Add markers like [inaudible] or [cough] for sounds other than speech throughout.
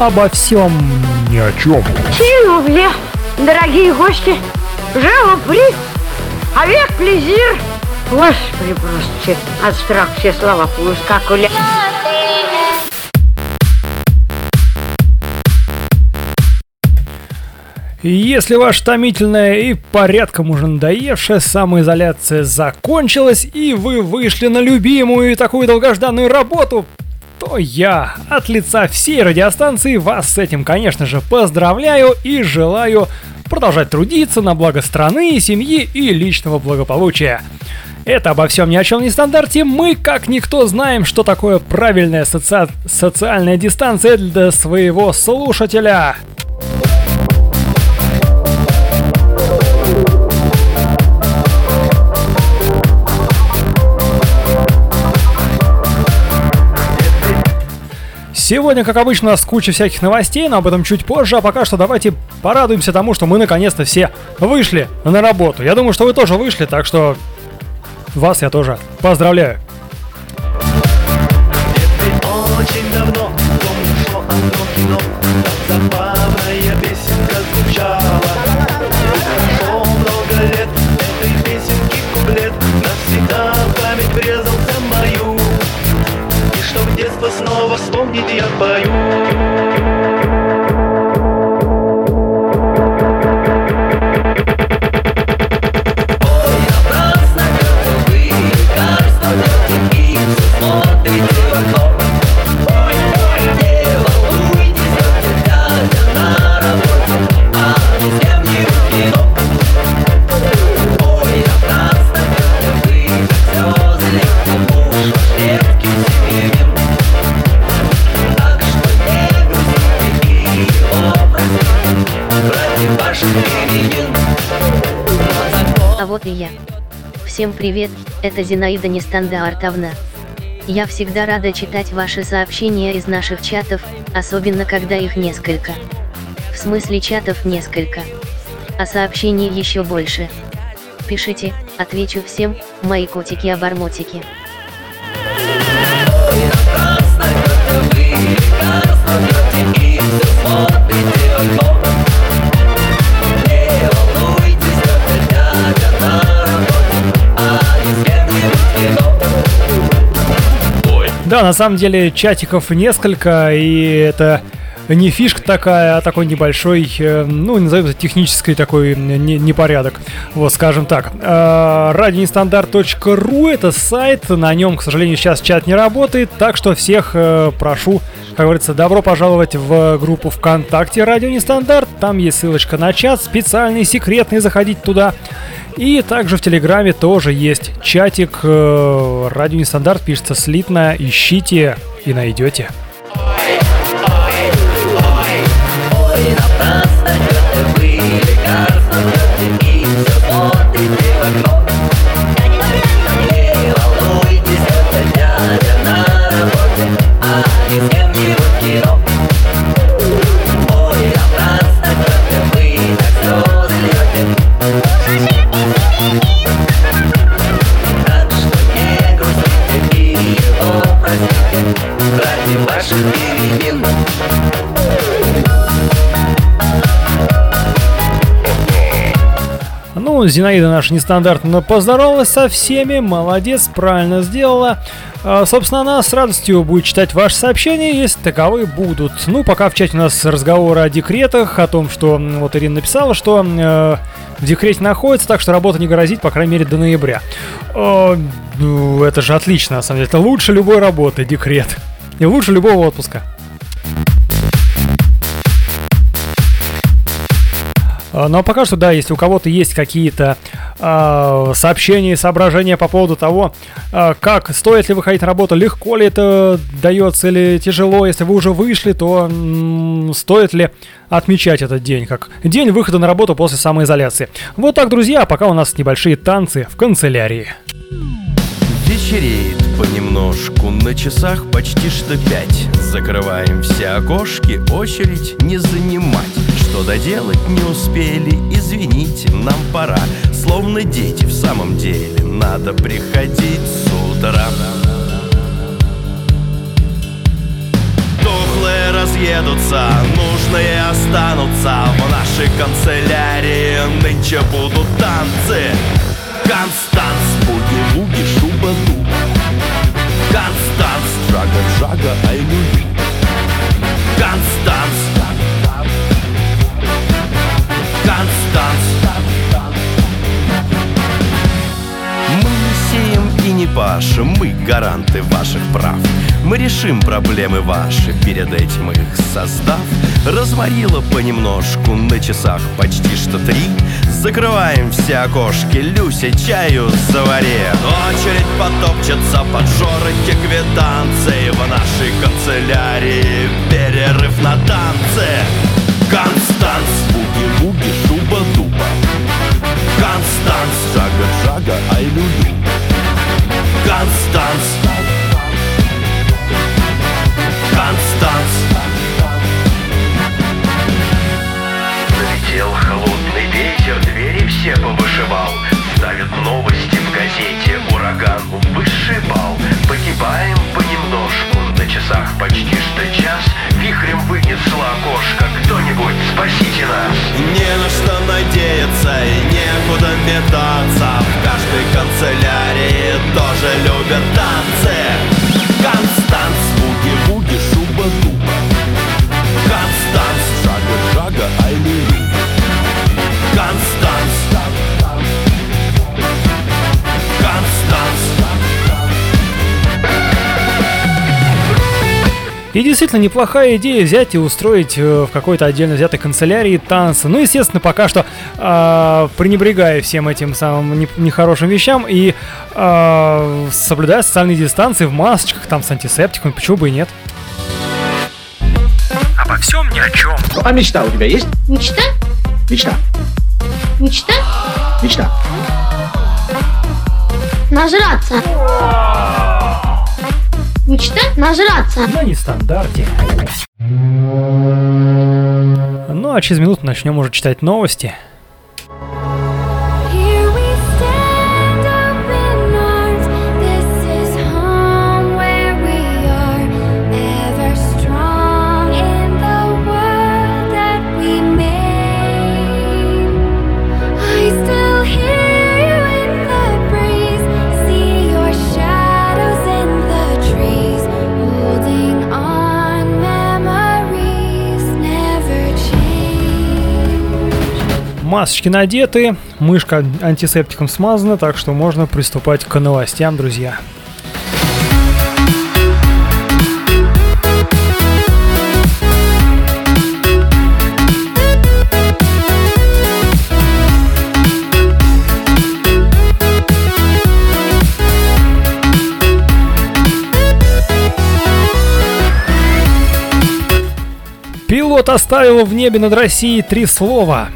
обо всем ни о чем. Сильвубле, дорогие гости, живо при, avec плезир. Господи, просто от страха все слова поускакали. Если ваша томительная и порядком уже надоевшая самоизоляция закончилась, и вы вышли на любимую и такую долгожданную работу, то я от лица всей радиостанции вас с этим, конечно же, поздравляю и желаю продолжать трудиться на благо страны, семьи и личного благополучия. Это обо всем ни о чем не стандарте. Мы, как никто, знаем, что такое правильная соци... социальная дистанция для своего слушателя. Сегодня, как обычно, у нас куча всяких новостей, но об этом чуть позже, а пока что давайте порадуемся тому, что мы наконец-то все вышли на работу. Я думаю, что вы тоже вышли, так что вас я тоже поздравляю. Снова вспомнить я пою. А Всем привет, это Зинаида Нестандартовна. Я всегда рада читать ваши сообщения из наших чатов, особенно когда их несколько. В смысле чатов несколько. А сообщений еще больше. Пишите, отвечу всем, мои котики-обормотики. Да, на самом деле чатиков несколько, и это не фишка такая, а такой небольшой, э, ну, назовем это технический такой непорядок. Вот, скажем так. Э, Радионестандарт.ру это сайт, на нем, к сожалению, сейчас чат не работает, так что всех э, прошу, как говорится, добро пожаловать в группу ВКонтакте Радио Нестандарт. Там есть ссылочка на чат, специальный, секретный, заходить туда. И также в Телеграме тоже есть чатик Радио Нестандарт, пишется слитно, ищите и найдете. Волнуйтесь, это дядя на работе, а не всем. Зинаида наша нестандартно поздоровалась со всеми, молодец, правильно сделала. А, собственно, она с радостью будет читать ваши сообщения, если таковые будут. Ну, пока в чате у нас разговоры о декретах, о том, что вот Ирина написала, что э, в декрете находится, так что работа не грозит, по крайней мере, до ноября. Э, ну, это же отлично, на самом деле. Это лучше любой работы, декрет. И лучше любого отпуска. А пока что, да, если у кого-то есть какие-то э, сообщения, соображения по поводу того, э, как стоит ли выходить на работу, легко ли это дается или тяжело, если вы уже вышли, то м- стоит ли отмечать этот день как день выхода на работу после самоизоляции. Вот так, друзья, пока у нас небольшие танцы в канцелярии. Вечереет понемножку, на часах почти что пять Закрываем все окошки, очередь не занимать Что доделать не успели, извините, нам пора. Словно дети в самом деле, надо приходить с утра. Разъ разъедутся Нужные останутся. В нашей канцелярии нынче будут танцы. Констанс, буги-буги, шуба-дуба Констанс, джага-джага, ай-лю-лю. Констанс Констанс Мы не сеем и не пашем, мы гаранты ваших прав. Мы решим проблемы ваши, перед этим их создав. Разварила понемножку, на часах почти что три. Закрываем все окошки, Люся, чаю завари. Очередь потопчется под жоры квитанции В нашей канцелярии. Перерыв на танцы Констанс, Констанс, жага-жага, ай-лю-лю Констанс Констанс Налетел холодный ветер, двери все повышивал. Ставят новости в газете, ураган высший бал Погибаем понемножку, часах почти что час. Вихрем вынесло окошко, кто-нибудь спасите нас. Не на что надеяться и некуда метаться. В каждой канцелярии тоже любят танцы. Констанс, И действительно неплохая идея взять и устроить э, в какой-то отдельно взятой канцелярии танцы. Ну, естественно, пока что э, пренебрегая всем этим самым не- нехорошим вещам и э, соблюдая социальные дистанции в масочках, там с антисептиком, почему бы и нет. Обо всем ни о чем. А мечта у тебя есть? Мечта? Мечта. Мечта? Мечта. Нажраться. Мечта? Нажраться. На нестандарте. Ну, а через минуту начнем уже читать новости. Масочки надеты, мышка антисептиком смазана, так что можно приступать к новостям, друзья. Пилот оставил в небе над Россией три слова.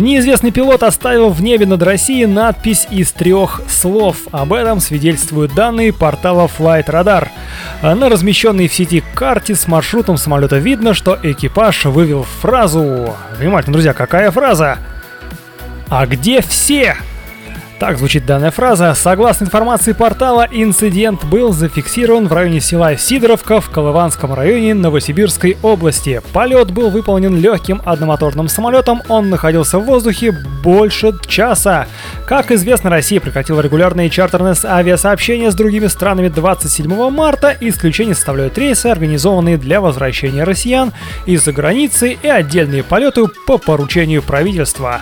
Неизвестный пилот оставил в небе над Россией надпись из трех слов. Об этом свидетельствуют данные портала Flight Radar. На размещенной в сети карте с маршрутом самолета видно, что экипаж вывел фразу. Внимательно, друзья, какая фраза? А где все? Так звучит данная фраза. Согласно информации портала, инцидент был зафиксирован в районе села Сидоровка в Колыванском районе Новосибирской области. Полет был выполнен легким одномоторным самолетом, он находился в воздухе больше часа. Как известно, Россия прекратила регулярные чартерные авиасообщения с другими странами 27 марта. Исключение составляют рейсы, организованные для возвращения россиян из-за границы и отдельные полеты по поручению правительства.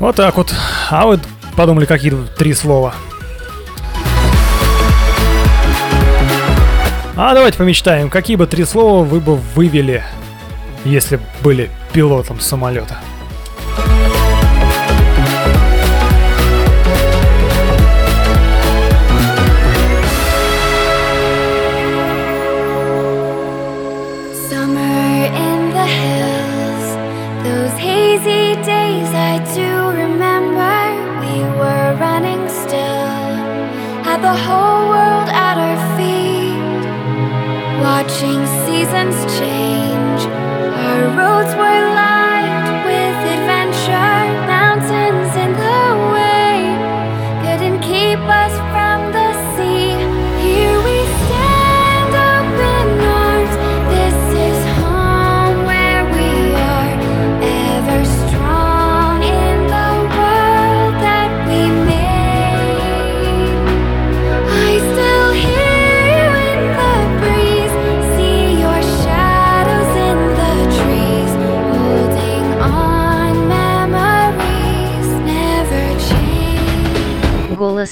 Вот так вот. А вы подумали, какие три слова? А давайте помечтаем, какие бы три слова вы бы вывели, если были пилотом самолета.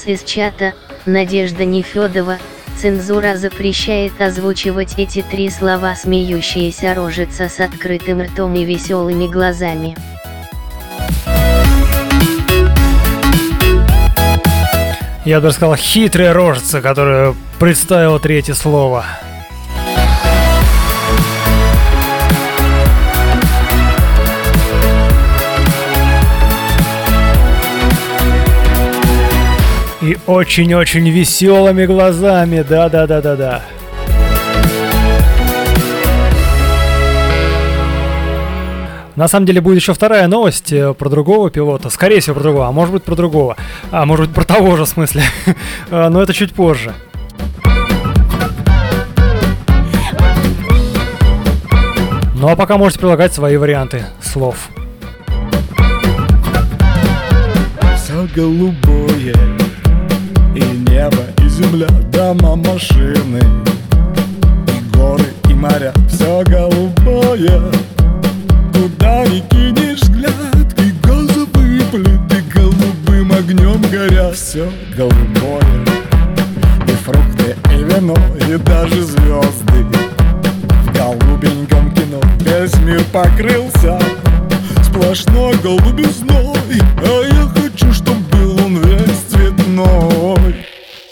Из чата, Надежда Нефедова, цензура запрещает озвучивать эти три слова смеющаяся рожица с открытым ртом и веселыми глазами. Я бы сказал, хитрая рожица, которая представила третье слово. И очень-очень веселыми глазами, да-да-да-да-да. На самом деле будет еще вторая новость э, про другого пилота. Скорее всего, про другого, а может быть про другого. А может быть про того же в смысле. А, [laughs] Но это чуть позже. Ну а пока можете прилагать свои варианты слов. Все голубое земля, дома, машины. И горы, и моря Все голубое. Куда ни кинешь взгляд И газовые плиты голубым огнем горят Все голубое. И фрукты, и вино, и даже звезды В голубеньком кино Весь мир покрылся Сплошной голубизной. А я хочу, чтоб был он весь цветной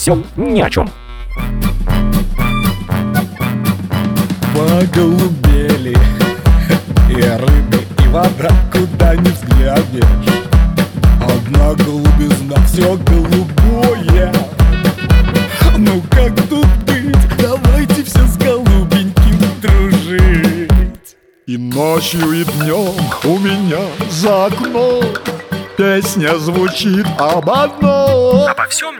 всем ни о чем. Поголубели [laughs] И рыбы, и вода, куда ни взглянешь. Одна голубизна, все голубое. Ну как тут быть, давайте все с голубеньким дружить. И ночью, и днем у меня за окном Песня звучит об одном. Обо всем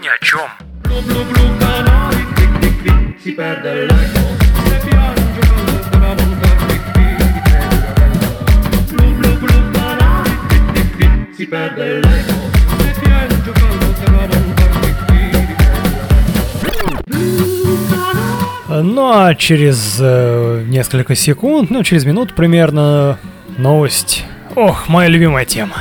Ну а через э, несколько секунд, ну через минут примерно, новость. Ох, моя любимая тема.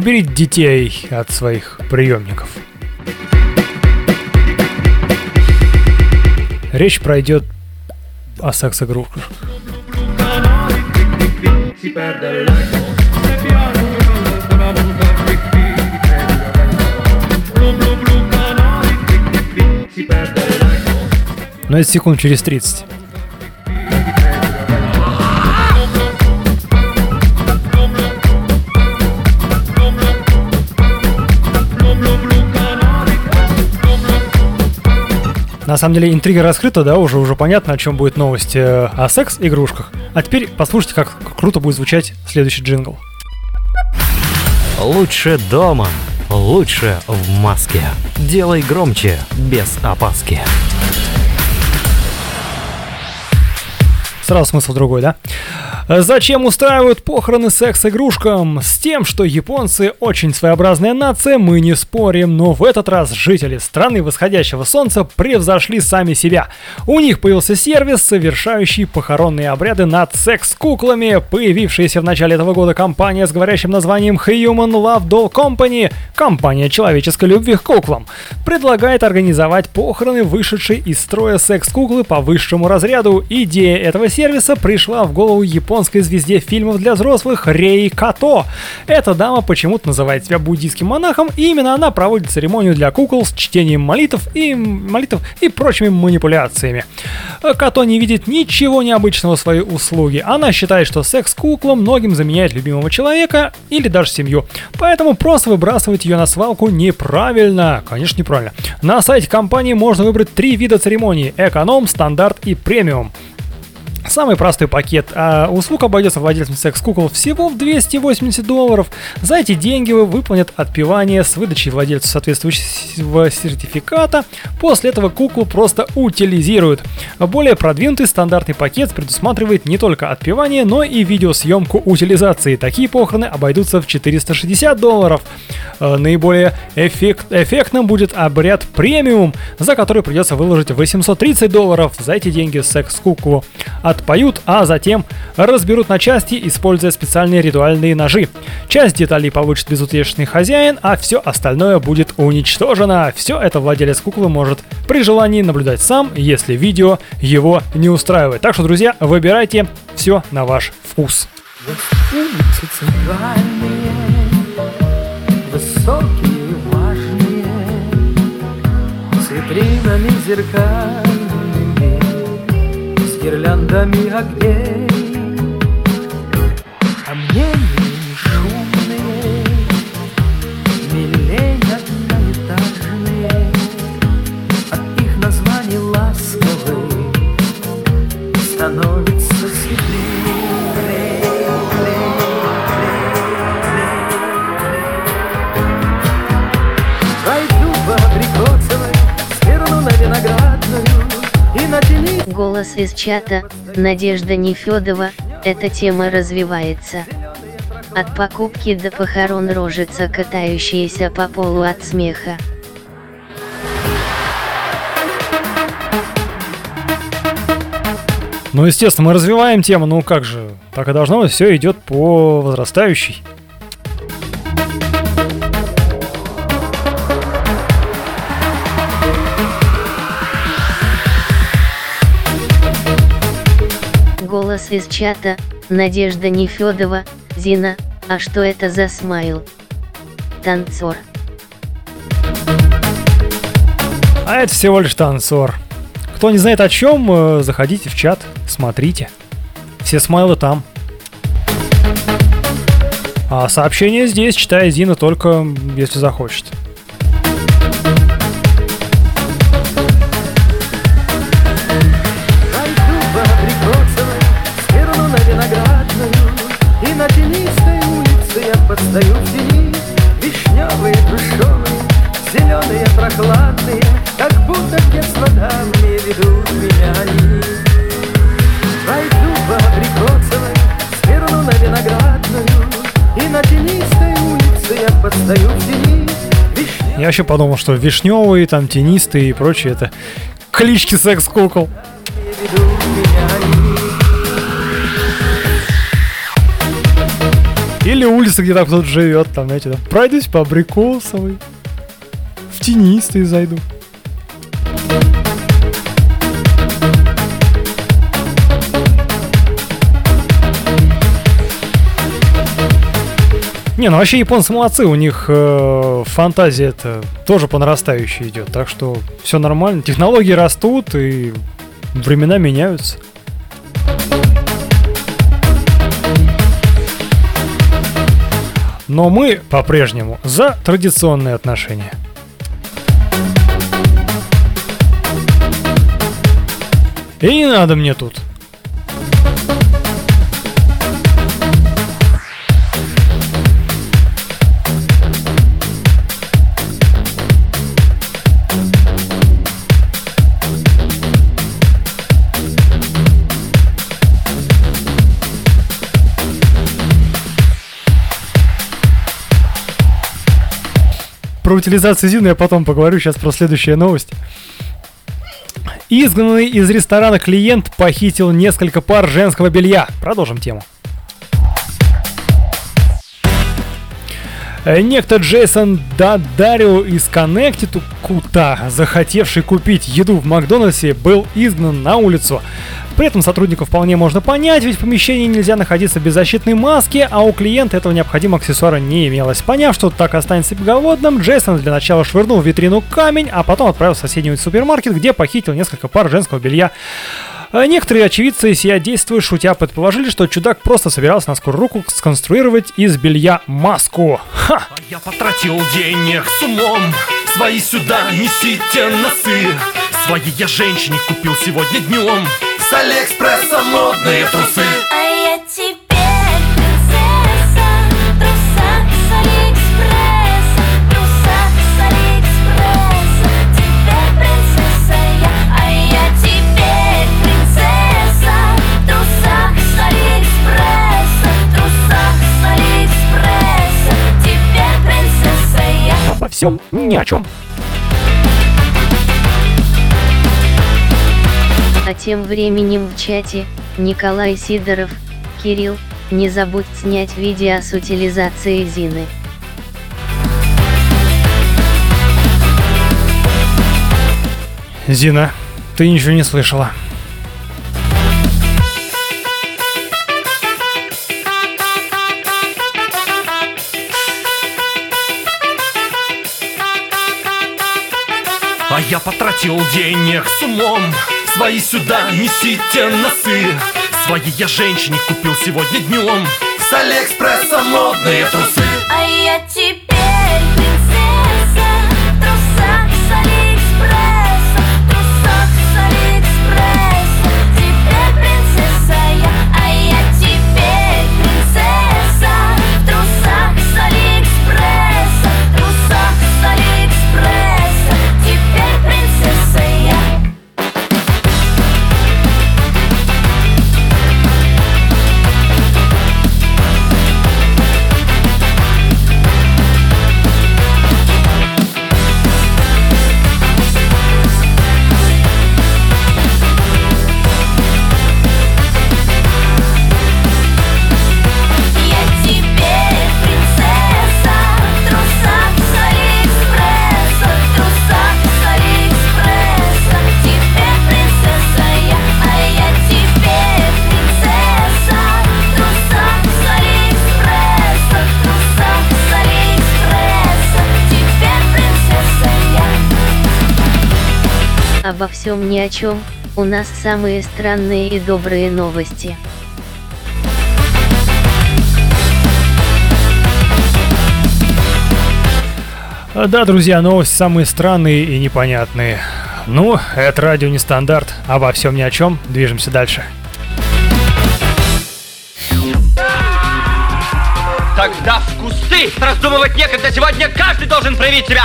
Уберите детей от своих приемников. Речь пройдет о секс-игрушках. Но это секунд через 30. На самом деле интрига раскрыта, да, уже уже понятно, о чем будет новость э, о секс-игрушках. А теперь послушайте, как круто будет звучать следующий джингл. Лучше дома, лучше в маске. Делай громче, без опаски. Сразу смысл другой, да? Зачем устраивают похороны секс-игрушкам? С тем, что японцы очень своеобразная нация, мы не спорим, но в этот раз жители страны восходящего солнца превзошли сами себя. У них появился сервис, совершающий похоронные обряды над секс-куклами. Появившаяся в начале этого года компания с говорящим названием Human Love Doll Company, компания человеческой любви к куклам, предлагает организовать похороны вышедшей из строя секс-куклы по высшему разряду. Идея этого сервиса пришла в голову японцам японской звезде фильмов для взрослых Рей Като. Эта дама почему-то называет себя буддийским монахом, и именно она проводит церемонию для кукол с чтением молитв и молитв и прочими манипуляциями. Като не видит ничего необычного в своей услуге. Она считает, что секс-кукла многим заменяет любимого человека или даже семью. Поэтому просто выбрасывать ее на свалку неправильно. Конечно, неправильно. На сайте компании можно выбрать три вида церемонии – эконом, стандарт и премиум. Самый простой пакет а услуг обойдется владельцам секс-кукол всего в 280 долларов. За эти деньги вы выполнят отпевание с выдачей владельцу соответствующего сертификата. После этого куклу просто утилизируют. Более продвинутый стандартный пакет предусматривает не только отпевание, но и видеосъемку утилизации. Такие похороны обойдутся в 460 долларов. Э, наиболее эффект, эффектным будет обряд премиум, за который придется выложить 830 долларов. За эти деньги секс-куклу отпоют, а затем разберут на части, используя специальные ритуальные ножи. Часть деталей получит безутешный хозяин, а все остальное будет уничтожено. Все это владелец куклы может при желании наблюдать сам, если видео его не устраивает. Так что, друзья, выбирайте все на ваш вкус. высокие, важные, с витринами зеркальными гирляндами огней Голос из чата, Надежда Нефедова, эта тема развивается. От покупки до похорон рожица, катающаяся по полу от смеха. Ну, естественно, мы развиваем тему, ну как же, так и должно все идет по возрастающей. Из чата, Надежда Нефедова, Зина, а что это за смайл? Танцор. А это всего лишь танцор. Кто не знает о чем, э, заходите в чат, смотрите. Все смайлы там. А сообщение здесь читает Зина только если захочет. Подстаю в тени вишневые, грушевые Зеленые, прохладные Как будто в детство давние ведут меня они. Пойду по Абрикосовой Сверну на Виноградную И на тенистой улице я подстаю в тени Я вообще подумал, что вишневые, там тенистые и прочее это клички секс-кукол. Ведут меня Или улица, где там кто-то живет, там, знаете, там, пройдусь по Абрикосовой, в тенистые зайду. Не, ну вообще японцы молодцы, у них э, фантазия это тоже по нарастающей идет, так что все нормально, технологии растут и времена меняются. Но мы по-прежнему за традиционные отношения. И не надо мне тут про утилизацию Зины я потом поговорю, сейчас про следующая новость. Изгнанный из ресторана клиент похитил несколько пар женского белья. Продолжим тему. Э, Некто Джейсон Дадарио из Коннектикута, захотевший купить еду в Макдональдсе, был изгнан на улицу. При этом сотруднику вполне можно понять, ведь в помещении нельзя находиться без защитной маски, а у клиента этого необходимого аксессуара не имелось. Поняв, что так останется голодным, Джейсон для начала швырнул в витрину камень, а потом отправился в соседний супермаркет, где похитил несколько пар женского белья. А Некоторые очевидцы, сия действуя, шутя, предположили, что чудак просто собирался на скорую руку сконструировать из белья маску. Ха! Я потратил денег с умом Свои сюда несите носы Своей я женщине купил сегодня днем С Алиэкспресса модные трусы. А я теперь принцесса в трусах с Алиэкспресса, А тем временем в чате Николай Сидоров, Кирилл, не забудь снять видео с утилизацией Зины. Зина, ты ничего не слышала. А я потратил денег с умом Свои сюда несите носы. Своей я женщине купил сегодня днем С Алиэкспресса модные трусы. А я теперь ни о чем, у нас самые странные и добрые новости. А, Да, друзья, новости самые странные и непонятные. Ну, это радио нестандарт. Обо всем ни о чем. Движемся дальше. Тогда в кусты! Раздумывать некогда, сегодня каждый должен проявить себя!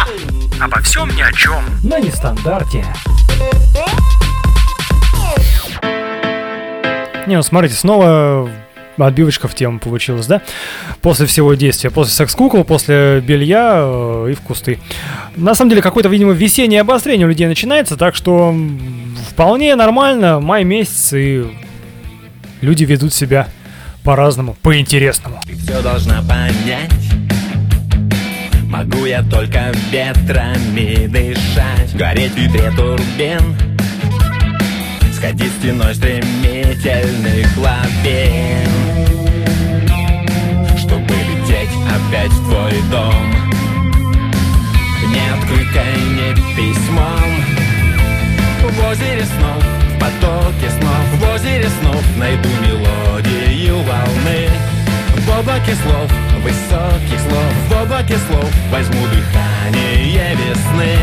Обо всем ни о чем. На нестандарте. Не, ну смотрите, снова отбивочка в тему получилась, да? После всего действия, после секс-кукол, после белья э, и в кусты. На самом деле, какое-то, видимо, весеннее обострение у людей начинается, так что вполне нормально, май месяц, и люди ведут себя по-разному, по-интересному. все должна понять Могу я только ветрами дышать Гореть в ветре турбин. Сходить стеной стремительных глубин Чтобы лететь опять в твой дом. Не открыткой, не письмом. В озере снов, в потоке снов В озере снов найду мелодию волны В облаке слов, высоких слов. В облаке слов возьму дыхание весны.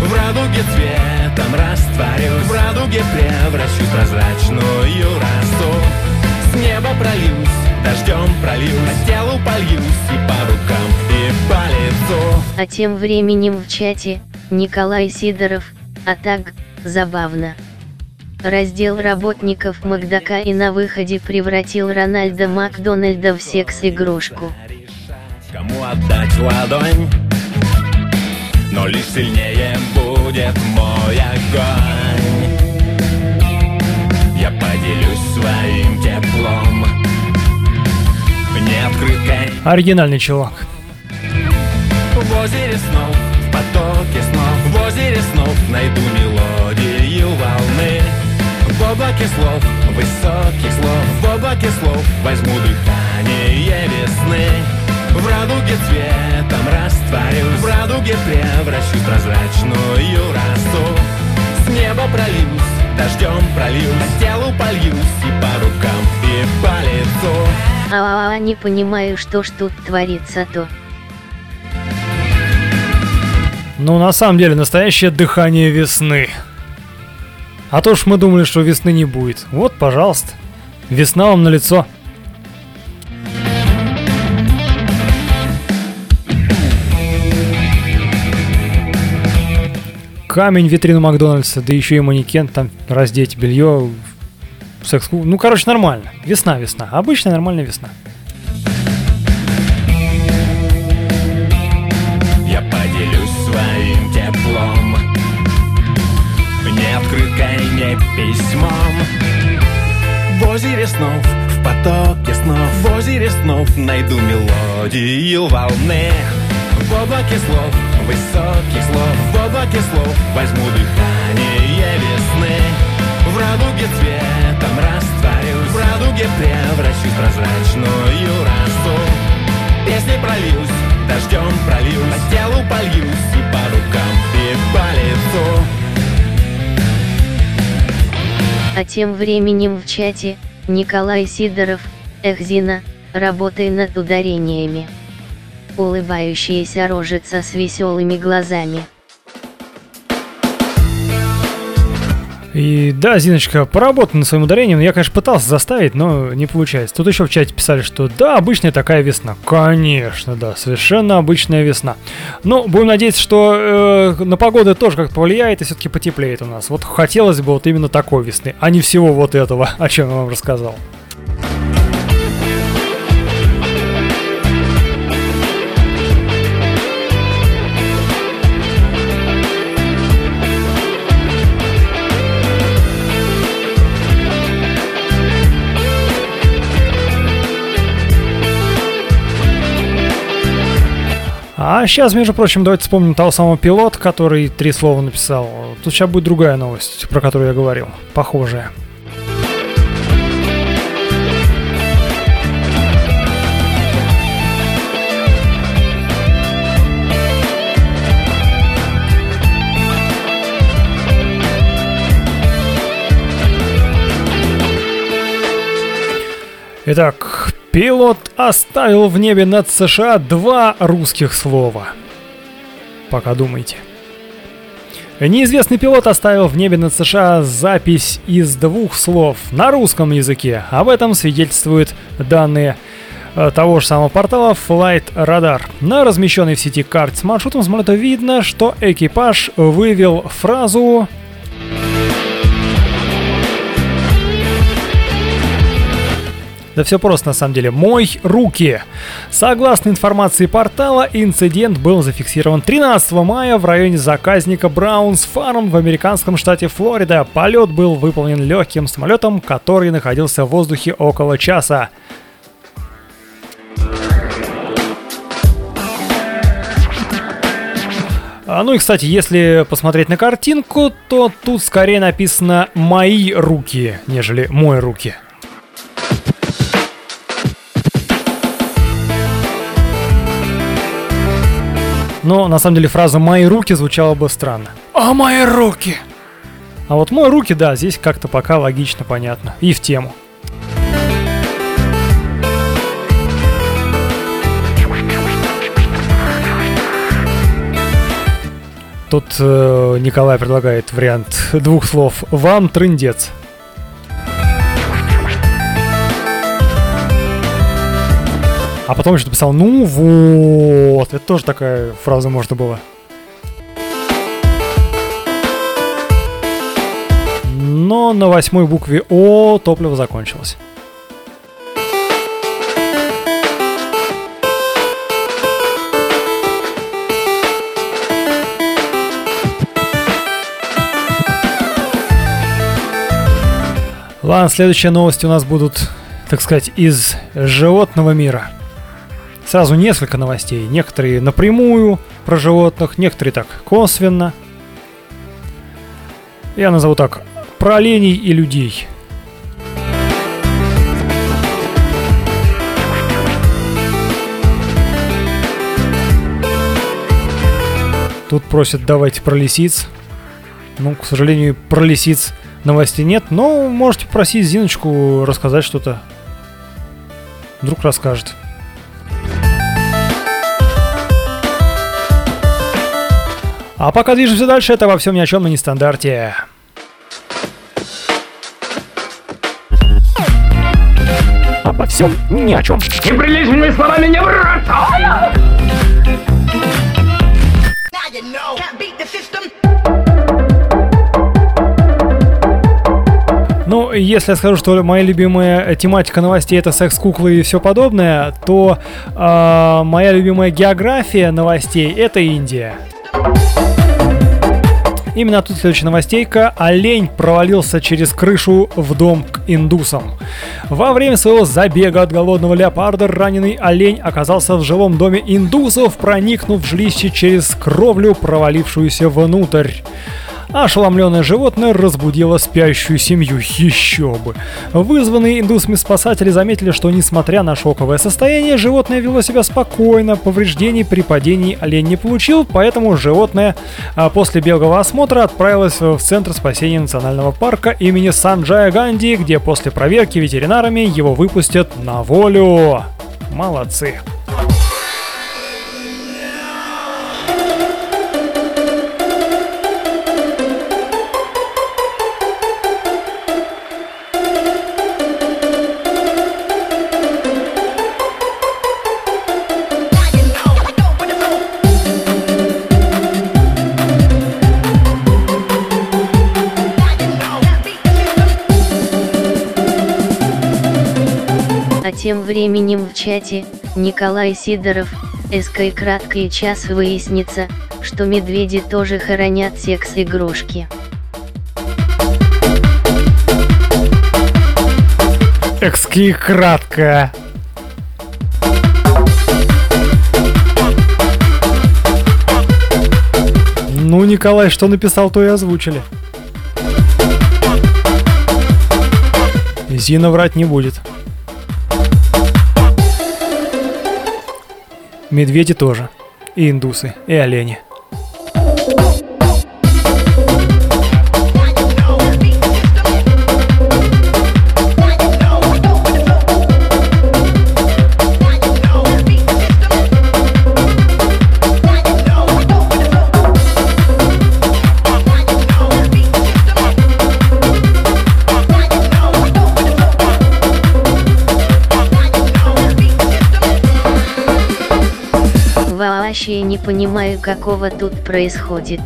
В радуге цветом растворюсь. В радуге превращу в прозрачную росу. С неба прольюсь, дождем прольюсь. По телу польюсь и по рукам, и по лицу. А тем временем в чате Николай Сидоров, а так, забавно. Раздел работников Макдака и на выходе превратил Рональда Макдональда в секс-игрушку. Кому отдать ладонь? Но лишь сильнее будет мой огонь Я поделюсь своим теплом Неоткрыткой Оригинальный чувак. в озере снов, в потоке снов, в озере снов найду мелодию волны. В облаке слов, высоких слов, в облаке слов возьму дыхание весны. В радуге цветом растворюсь, в радуге превращусь в прозрачную росу. С неба прольюсь, дождем прольюсь, по телу польюсь и по рукам, и по лицу. А, не понимаю, что ж тут творится-то. Ну, на самом деле, настоящее дыхание весны. А то ж мы думали, что весны не будет. Вот, пожалуйста. Весна вам на лицо. Камень витрину Макдональдса, да еще и манекен, там раздеть белье, секс Ну, короче, нормально. Весна, весна. Обычная нормальная весна. Озере снов, в потоке снов. В озере снов найду мелодию волны В облаке слов, высоких слов. В облаке слов возьму дыхание весны. В радуге цветом растворюсь. В радуге превращусь в прозрачную росу. Песней прольюсь, дождем прольюсь. По телу польюсь и по рукам, и по лицу. А тем временем в чате, Николай Сидоров, Эхзина, работай над ударениями. Улыбающаяся рожица с веселыми глазами. И да, Зиночка, поработай над своим ударением. Я, конечно, пытался заставить, но не получается. Тут еще в чате писали, что да, обычная такая весна. Конечно, да, совершенно обычная весна. Но будем надеяться, что э, на погоду тоже как-то повлияет и все-таки потеплеет у нас. Вот хотелось бы вот именно такой весны, а не всего вот этого, [laughs] о чем я вам рассказал. А сейчас, между прочим, давайте вспомним того самого пилота, который три слова написал. Тут сейчас будет другая новость, про которую я говорил. Похожая. Итак, пилот оставил в небе над США два русских слова. Пока думайте. Неизвестный пилот оставил в небе над США запись из двух слов на русском языке. Об этом свидетельствуют данные э, того же самого портала Flight Radar. На размещенной в сети карте с маршрутом самолета видно, что экипаж вывел фразу Да все просто на самом деле. Мой руки. Согласно информации портала, инцидент был зафиксирован 13 мая в районе заказника Браунс Фарм в американском штате Флорида. Полет был выполнен легким самолетом, который находился в воздухе около часа. А, ну и, кстати, если посмотреть на картинку, то тут скорее написано «мои руки», нежели «мой руки». Но на самом деле фраза «мои руки» звучала бы странно. «А мои руки!» А вот «мои руки», да, здесь как-то пока логично, понятно. И в тему. Тут э, Николай предлагает вариант двух слов. Вам трындец. А потом еще написал, ну вот, это тоже такая фраза можно было. Но на восьмой букве О топливо закончилось. Ладно, следующие новости у нас будут, так сказать, из животного мира – Сразу несколько новостей. Некоторые напрямую про животных, некоторые так косвенно. Я назову так. Про оленей и людей. Тут просят давайте про лисиц. Ну, к сожалению, про лисиц новостей нет, но можете просить Зиночку рассказать что-то. Вдруг расскажет. А пока движемся дальше, это во всем ни о чем на нестандарте. Обо всем ни о чем. Неприличными словами не врать! Ну, если я скажу, что моя любимая тематика новостей это секс-куклы и все подобное, то э, моя любимая география новостей это Индия. Именно тут следующая новостейка. Олень провалился через крышу в дом к индусам. Во время своего забега от голодного леопарда раненый олень оказался в жилом доме индусов, проникнув в жилище через кровлю, провалившуюся внутрь. Ошеломленное животное разбудило спящую семью, еще бы. Вызванные индусами спасатели заметили, что несмотря на шоковое состояние, животное вело себя спокойно, повреждений при падении олень не получил, поэтому животное а, после бегового осмотра отправилось в Центр спасения национального парка имени Санджая Ганди, где после проверки ветеринарами его выпустят на волю. Молодцы. А тем временем в чате, Николай Сидоров, СК краткий час выяснится, что медведи тоже хоронят секс-игрушки. Экски кратко. Ну, Николай, что написал, то и озвучили. Зина врать не будет. Медведи тоже. И индусы, и олени. Вообще не понимаю, какого тут происходит.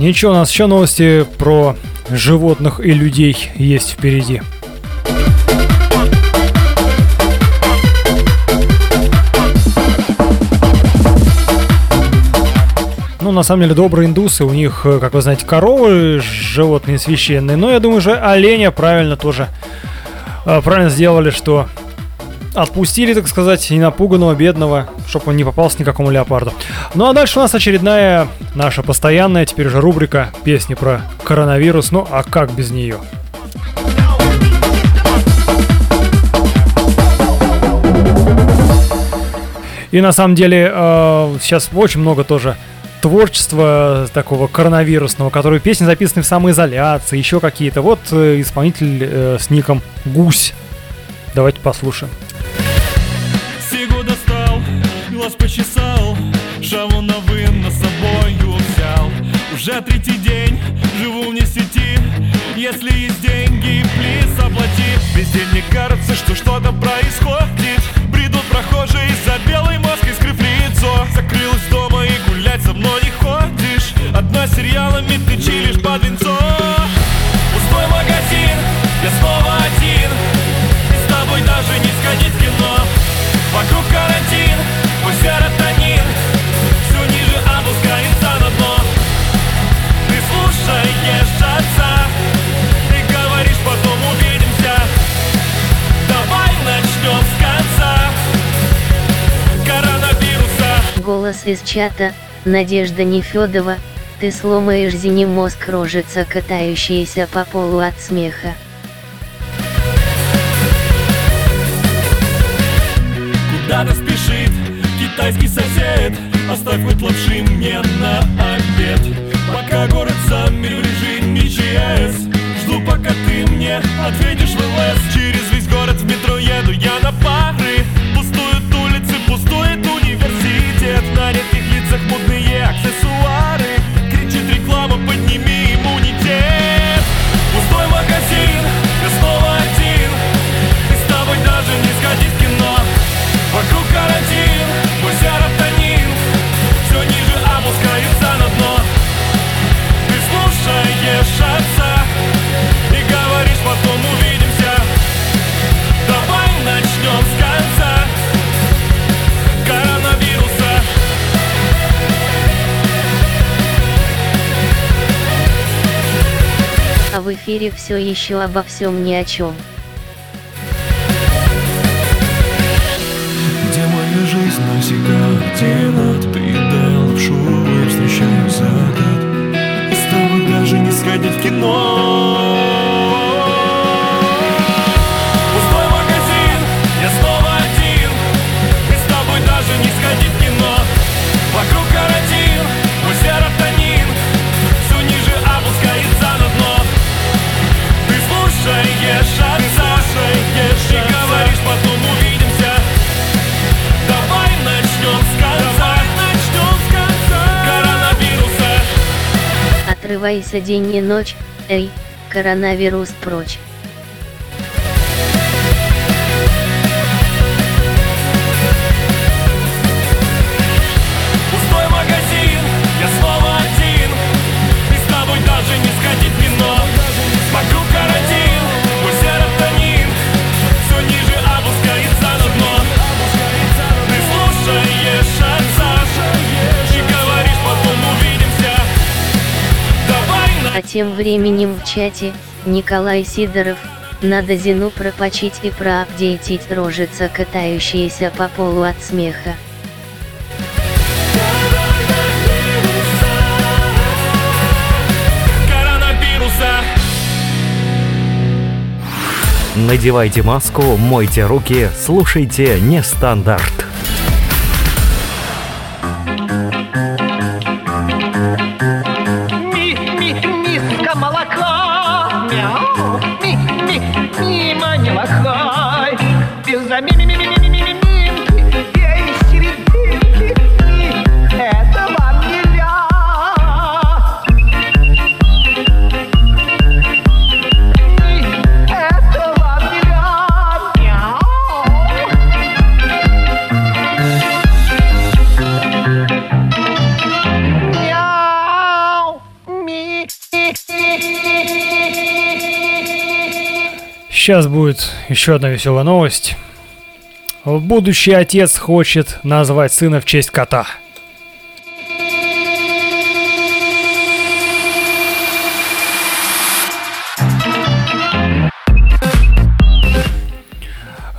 Ничего, у нас еще новости про животных и людей есть впереди. Ну, на самом деле, добрые индусы, у них, э, как вы знаете, коровы, животные священные. Но я думаю, же оленя правильно тоже э, правильно сделали, что отпустили, так сказать, ненапуганного, бедного, чтобы он не попался никакому леопарду. Ну а дальше у нас очередная наша постоянная, теперь уже рубрика песни про коронавирус. Ну а как без нее? И на самом деле э, сейчас очень много тоже творчества такого коронавирусного, которые песни записаны в самоизоляции, еще какие-то. Вот э, исполнитель э, с ником Гусь. Давайте послушаем. Глаз почесал, шаву на вын на собою взял. Уже третий день живу вне сети Если есть деньги, плиз оплати. Везде мне кажется, что что-то происходит. Бредут прохожие за белой маской, скрыв лицо. Закрылась дома и гулять со мной не ходишь. Одна сериалами ты чилишь под венцо. Пустой магазин, я снова один. И с тобой даже не сходить в кино. Вокруг карантин, серотонин Все ниже опускается на дно. Ты слушаешь отца. И говоришь, потом увидимся. Давай начнем с конца. Коронавируса. Голос из чата, Надежда Нефедова, ты сломаешь зини мозг рожица, катающаяся по полу от смеха. Куда-то спешит китайский сосед. Оставь хоть лапши мне на обед. Пока город замер в режиме ЧС Жду, пока ты мне ответишь в ЛС Через весь город в метро еду я на пары. Пустуют улицы, пустует университет. На редких лицах модные аксессуары отца И говоришь, потом увидимся. Давай начнем с конца. Коронавируса. А в эфире все еще обо всем ни о чем. Где моя жизнь навсегда Где Приедай лапшу и встречаю закат сходить в кино. Пустой магазин, я снова один. И тобой даже не сходить в кино. Вокруг карантин, мой серотонин. Все ниже опускается на дно Ты слушаешь Отрывайся день и ночь, эй, коронавирус прочь. Тем временем в чате, Николай Сидоров, надо Зину пропочить и проапдейтить рожица, катающаяся по полу от смеха. Надевайте маску, мойте руки, слушайте нестандарт. Ми, ми, мимо не лохай. Без ми, ми, ми, ми. Сейчас будет еще одна веселая новость. Будущий отец хочет назвать сына в честь кота.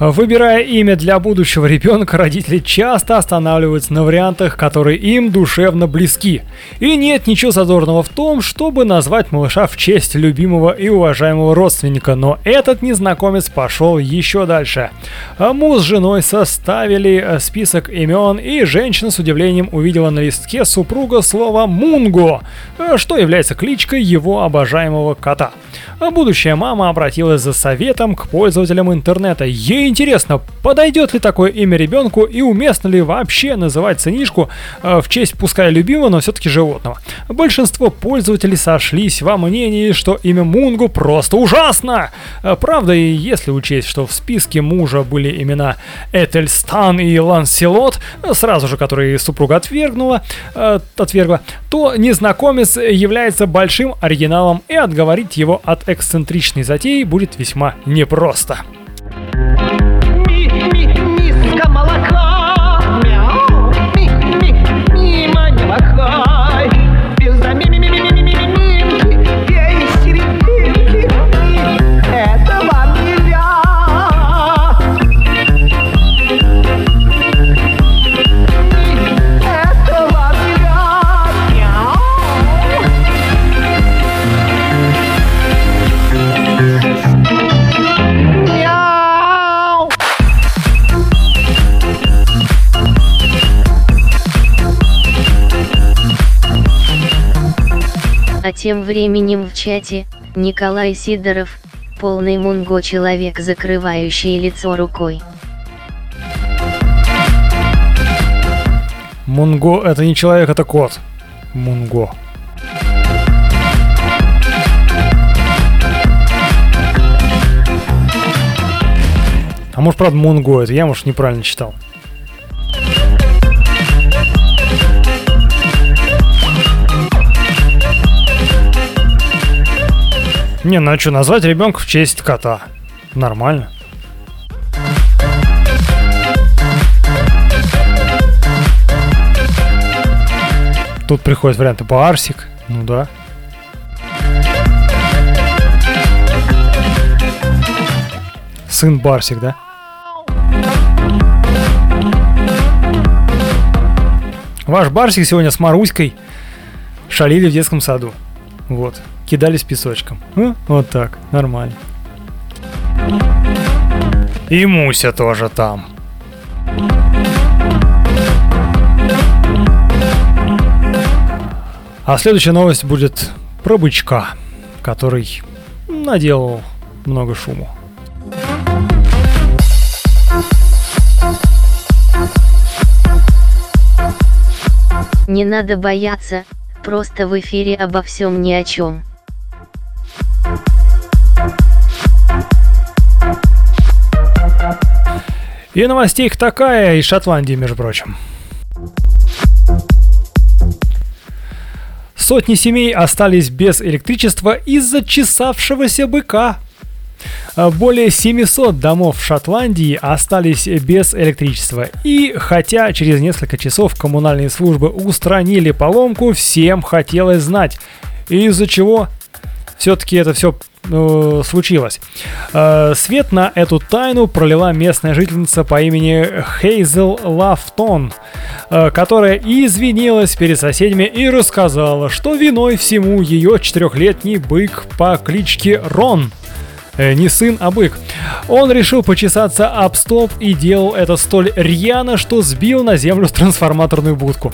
Выбирая имя для будущего ребенка, родители часто останавливаются на вариантах, которые им душевно близки. И нет ничего зазорного в том, чтобы назвать малыша в честь любимого и уважаемого родственника, но этот незнакомец пошел еще дальше. Муж с женой составили э, список имен, и женщина с удивлением увидела на листке супруга слово «мунго», э, что является кличкой его обожаемого кота. Будущая мама обратилась за советом к пользователям интернета. Ей интересно, подойдет ли такое имя ребенку и уместно ли вообще называть сынишку э, в честь пускай любимого, но все-таки животного. Большинство пользователей сошлись во мнении, что имя Мунгу просто ужасно. Э, Правда, и если учесть, что в списке мужа были имена Этельстан и Ланселот, э, сразу же которые супруга отвергнула, отвергла, то незнакомец является большим оригиналом и отговорить его от эксцентричной затеи будет весьма непросто. Миска тем временем в чате, Николай Сидоров, полный мунго человек, закрывающий лицо рукой. Мунго это не человек, это кот. Мунго. А может, правда, Мунго это? Я, может, неправильно читал. Не, ну а что, назвать ребенка в честь кота? Нормально. Тут приходят варианты Барсик, ну да. Сын Барсик, да? Ваш Барсик сегодня с Маруськой шалили в детском саду. Вот. Кидались песочком. Ну, вот так. Нормально. И Муся тоже там. А следующая новость будет про бычка, который наделал много шуму. Не надо бояться, просто в эфире обо всем ни о чем. И новостейка такая из Шотландии, между прочим. Сотни семей остались без электричества из-за чесавшегося быка. А Более 700 домов в Шотландии остались без электричества. И хотя через несколько часов коммунальные службы устранили поломку, всем хотелось знать, из-за чего все-таки это все э, случилось. Э, свет на эту тайну пролила местная жительница по имени Хейзел Лафтон, э, которая извинилась перед соседями и рассказала, что виной всему ее четырехлетний бык по кличке Рон. Э, не сын, а бык. Он решил почесаться об столб и делал это столь рьяно, что сбил на землю трансформаторную будку.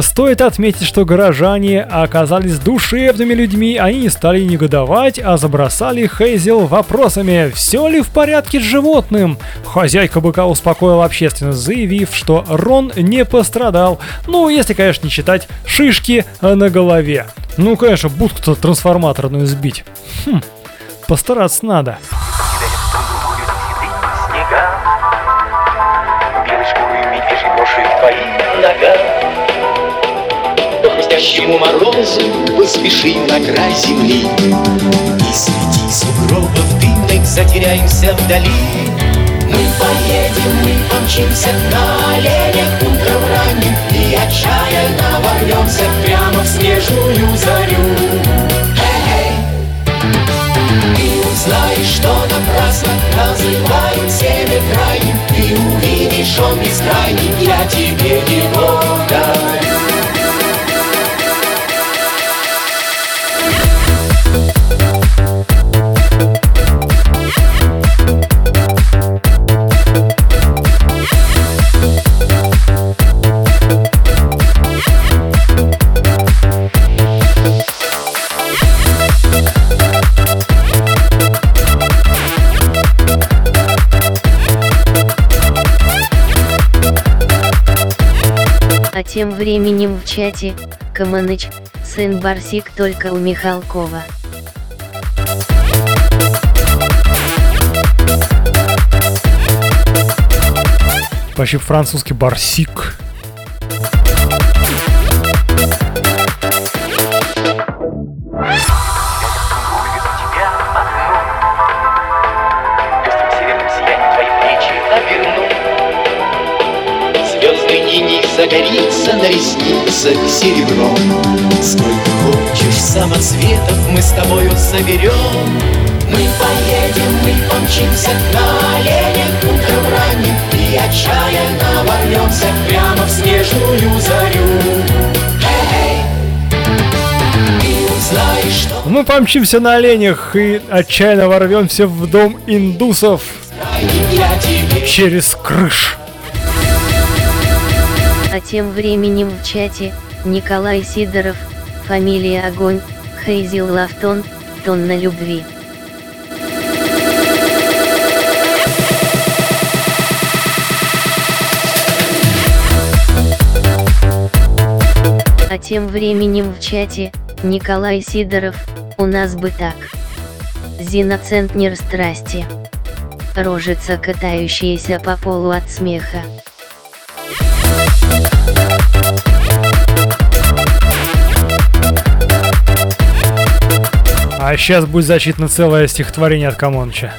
Стоит отметить, что горожане оказались душевными людьми, они не стали негодовать, а забросали Хейзел вопросами, все ли в порядке с животным. Хозяйка быка успокоила общественность, заявив, что Рон не пострадал, ну, если, конечно, не считать шишки э, на голове. Ну, конечно, будку-то трансформаторную сбить. Хм, постараться надо. хрустящему морозу поспешим на край земли? И среди сугробов дымных затеряемся вдали. Мы поедем, мы помчимся на оленях утром ранним И отчаянно ворвемся прямо в снежную зарю что напрасно называют север крайним Ты увидишь, он бескрайний, я тебе его дарю тем временем в чате, Каманыч, сын Барсик только у Михалкова. Почти французский барсик. Соберем Мы поедем, мы помчимся на оленях утром ранним И отчаянно ворвемся прямо в снежную зарю. Мы помчимся на оленях и отчаянно ворвемся в дом индусов через крыш. А тем временем в чате, Николай Сидоров, фамилия Огонь, Хейзил Лафтон, тонна любви. А тем временем в чате, Николай Сидоров, у нас бы так. Зиноцентнер страсти. Рожица, катающаяся по полу от смеха. А сейчас будет зачитано целое стихотворение от Камоныча.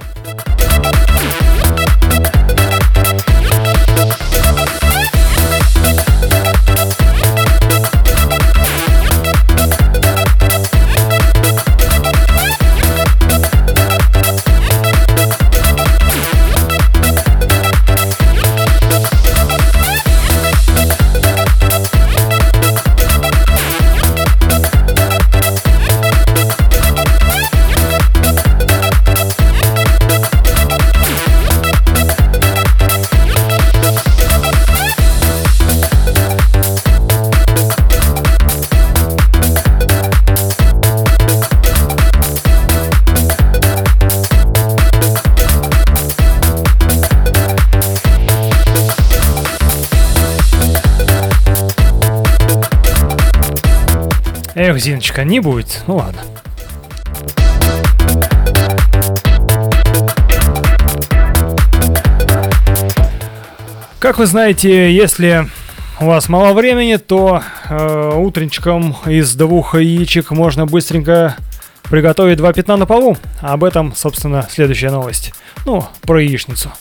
Эх, Зиночка, не будет. Ну ладно. Как вы знаете, если у вас мало времени, то э, утренничком из двух яичек можно быстренько приготовить два пятна на полу. Об этом, собственно, следующая новость. Ну, про яичницу.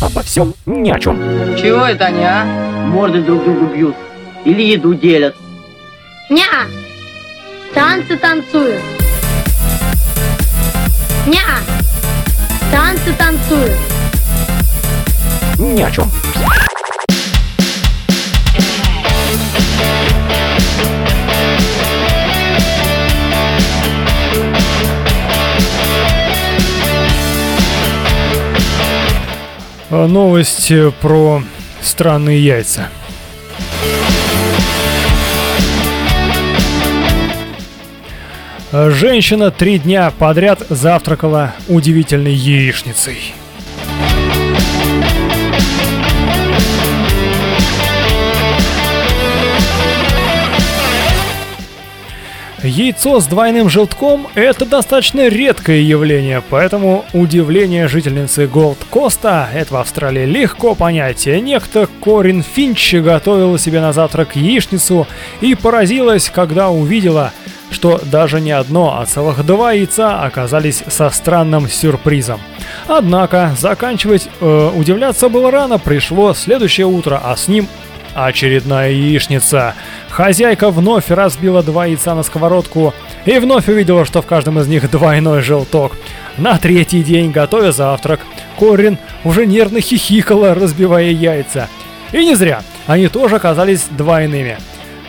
Обо всем ни о чем. Чего это они, а? Морды друг другу бьют. Или еду делят. Ня! Танцы танцуют. Ня! Танцы танцуют. Ни о чем. Новость э, про странные яйца. Женщина три дня подряд завтракала удивительной яичницей. Яйцо с двойным желтком – это достаточно редкое явление, поэтому удивление жительницы Голд Коста – это в Австралии легко понять. Некто Корин Финч готовила себе на завтрак яичницу и поразилась, когда увидела, что даже не одно, а целых два яйца оказались со странным сюрпризом. Однако заканчивать э, удивляться было рано, пришло следующее утро, а с ним очередная яичница. Хозяйка вновь разбила два яйца на сковородку и вновь увидела, что в каждом из них двойной желток. На третий день, готовя завтрак, Корин уже нервно хихикала, разбивая яйца. И не зря, они тоже оказались двойными.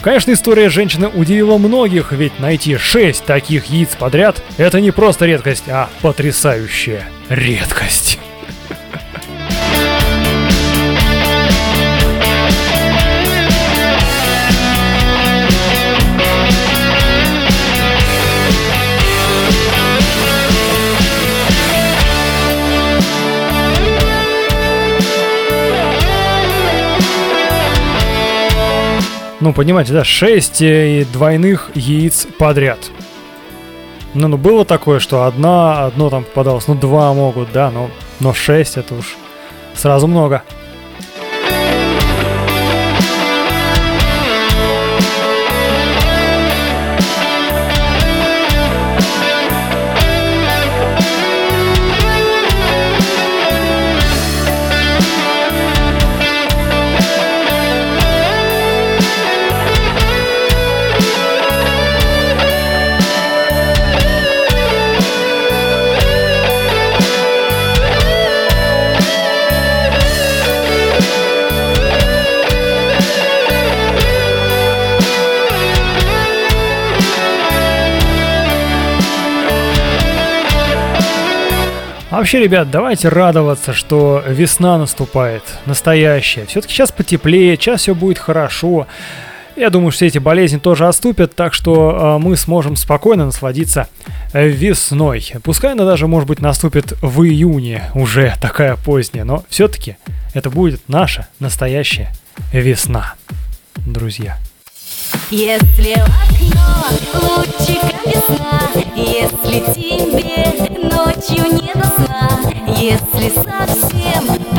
Конечно, история женщины удивила многих, ведь найти 6 таких яиц подряд – это не просто редкость, а потрясающая редкость. Ну, понимаете, да, 6 э, двойных яиц подряд. Ну, ну, было такое, что одна, одно там попадалось, ну, два могут, да, но, но 6 это уж сразу много. Вообще, ребят, давайте радоваться, что весна наступает, настоящая. Все-таки сейчас потеплее, сейчас все будет хорошо. Я думаю, что все эти болезни тоже отступят, так что э, мы сможем спокойно насладиться весной. Пускай она даже, может быть, наступит в июне, уже такая поздняя, но все-таки это будет наша настоящая весна, друзья. Если в окно лучиком весна, если тебе ночью не до сна, если совсем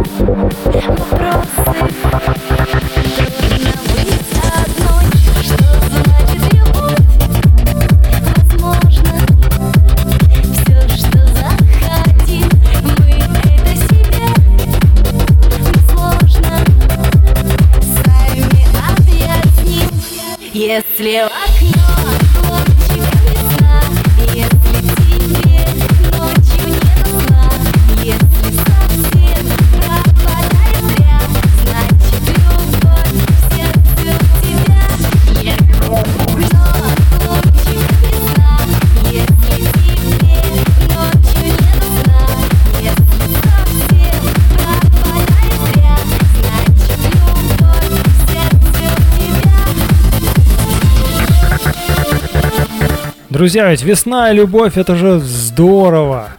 вопросы. Друзья, ведь весна и любовь это же здорово.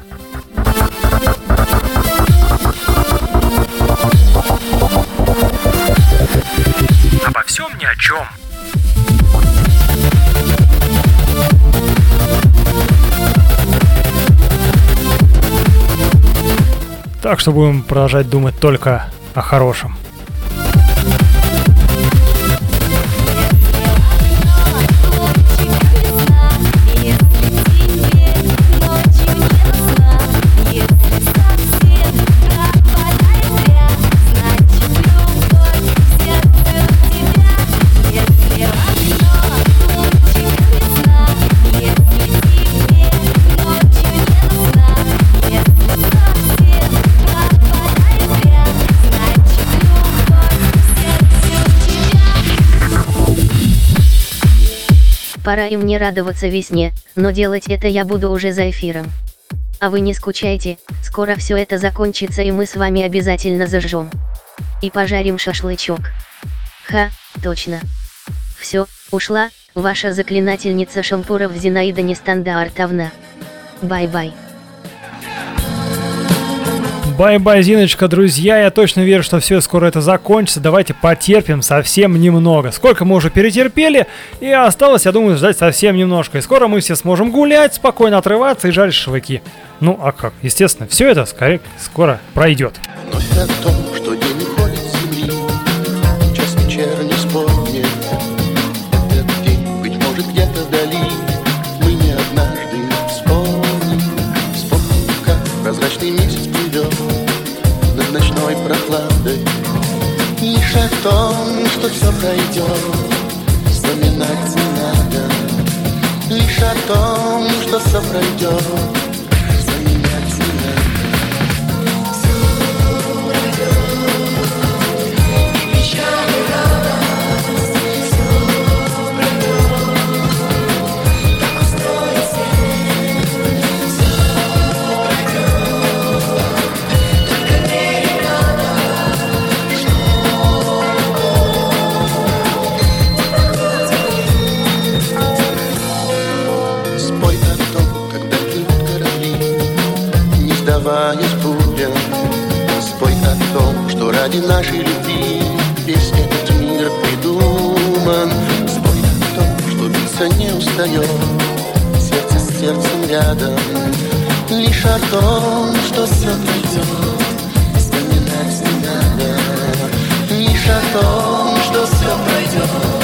Обо всем ни о чем. Так что будем продолжать думать только о хорошем. Пора и мне радоваться весне, но делать это я буду уже за эфиром. А вы не скучайте, скоро все это закончится и мы с вами обязательно зажжем. И пожарим шашлычок. Ха, точно. Все, ушла, ваша заклинательница шампуров Зинаида Нестандартовна. Bye-bye. Bye-bye, Зиночка, друзья, я точно верю, что все скоро это закончится. Давайте потерпим совсем немного. Сколько мы уже перетерпели, и осталось, я думаю, ждать совсем немножко. И скоро мы все сможем гулять, спокойно отрываться и жарить шашлыки. Ну, а как? Естественно, все это скорее скоро пройдет. Вновь о том, что что все пройдет, вспоминать не надо. Лишь о том, что все пройдет, ради нашей любви весь этот мир придуман. Спой о том, что биться не устает, сердце с сердцем рядом. Лишь о том, что все пройдет, вспоминать не надо. Лишь о том, что все пройдет,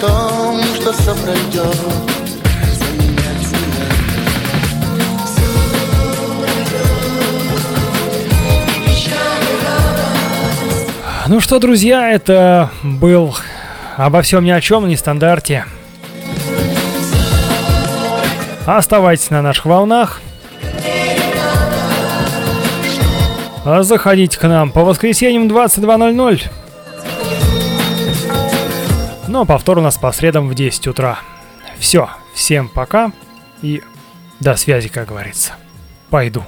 том, что все пройдет не Ну что, друзья, это был обо всем ни о чем, нестандарте. Оставайтесь на наших волнах. Заходите к нам по воскресеньям 22.00. Ну а повтор у нас по средам в 10 утра. Все, всем пока и до связи, как говорится. Пойду.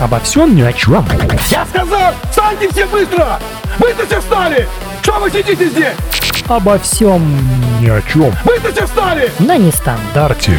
Обо всем ни о чем. Я сказал, встаньте все быстро! Быстро все встали! Что вы сидите здесь? Обо всем ни о чем. Быстро все встали! На нестандарте.